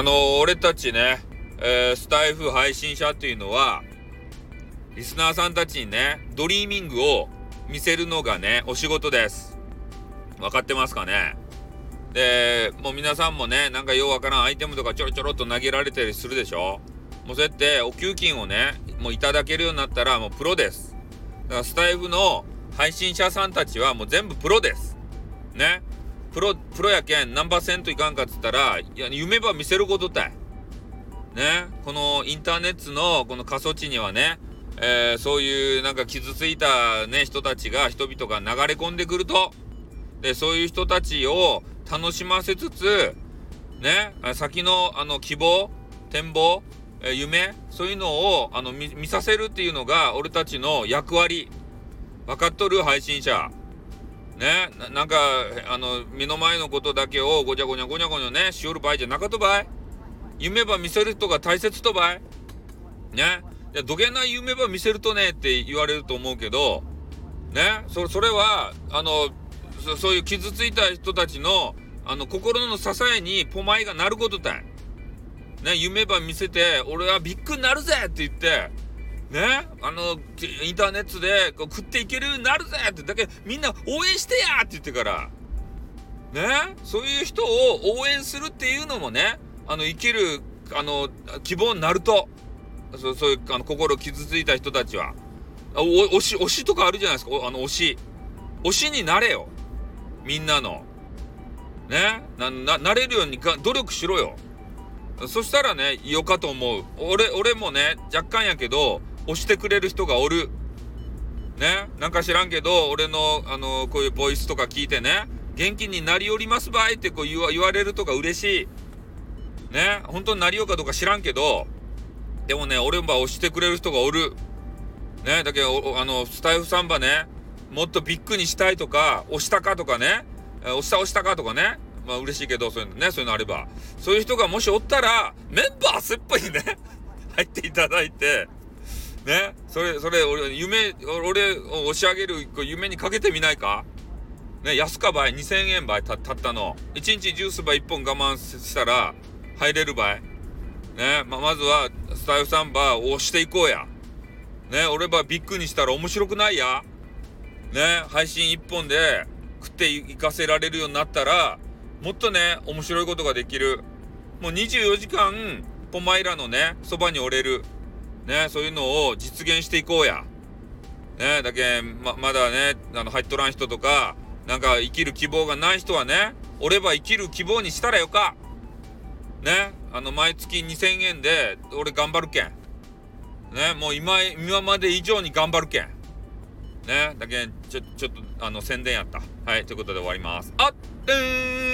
あの俺たちね、えー、スタエフ配信者っていうのは、リスナーさんたちにね、 dreaming を見せるのがね、お仕事です。分かってますかね？で、もう皆さんもね、なんかようわからんアイテムとかちょろちょろっと投げられたりするでしょ？もうそうやってお給金をね、もういただけるようになったらもうプロです。だからスタエフの配信者さんたちはもう全部プロです。ね？プロ、プロやけん何パーセントいかんかっつったら、いや、夢ば見せることたい。ね。このインターネットのこの過疎地にはね、えー、そういうなんか傷ついたね、人たちが、人々が流れ込んでくると、で、そういう人たちを楽しませつつ、ね、先のあの希望、展望、え夢、そういうのをあの見させるっていうのが俺たちの役割。分かっとる？配信者。ねなんか、あの、目の前のことだけをごちゃごちゃごにゃごにゃね、しおる場合じゃなかとばい。夢ば見せる人が大切とばい。ね。い、どげな夢ば見せるとねって言われると思うけど、ね。そそれは、あの、そういう傷ついた人たちの、あの、心の支えにポマイがなることだい。ね、夢ば見せて、俺はビッグになるぜって言って、ね、あの、インターネットでこう食っていけるようになるぜって、だけみんな応援してやって言ってから、ね、そういう人を応援するっていうのもね、あの、生きる、あの、希望になると、そうそういう、あの、心傷ついた人たちは、お、推し、推しとかあるじゃないですか、あの、推し。推しになれよ。みんなの。ねな、な、なれるようにが努力しろよ。そしたらね、よかと思う。俺、俺もね、若干やけど、押してくれる人がおる。ね、なんか知らんけど、俺の、あの、こういうボイスとか聞いてね、元気になりおりますばいってこう言われるとか嬉しい。ね、本当になりようかどうか知らんけど、でもね、俺も押してくれる人がおる。ね、だけど、あの、スタイフサンバね、もっとビッグにしたいとか、押したかとかね、押した押したかとかね、まあ嬉しいけど、そういうのね、そういうのあれば。そういう人がもしおったら、メンバーすっぽいね、入っていただいて、ね、それ、それ、俺、夢、俺を押し上げる夢にかけてみないか？ね、安かばい、2000円ばいたったの。1日ジュースば1本我慢したら、入れるばい。ね、ま、まずは、スタイフサンバーを押していこうや。ね、俺ばビッグにしたら面白くないや。ね、配信1本で食っていかせられるようになったら、もっとね、面白いことができる。もう24時間、ポマイラのね、そばにおれる。ね、そういうのを実現していこうや。ね、だけま、まだね、あの、入っとらん人とか、なんか生きる希望がない人はね、おれば生きる希望にしたらよか。ね、あの、毎月2000円で、俺頑張るけん。ね、もう今、今まで以上に頑張るけん。ね、だけちょ、ちょっと、あの、宣伝やった。はい、ということで終わります。あっ、でーん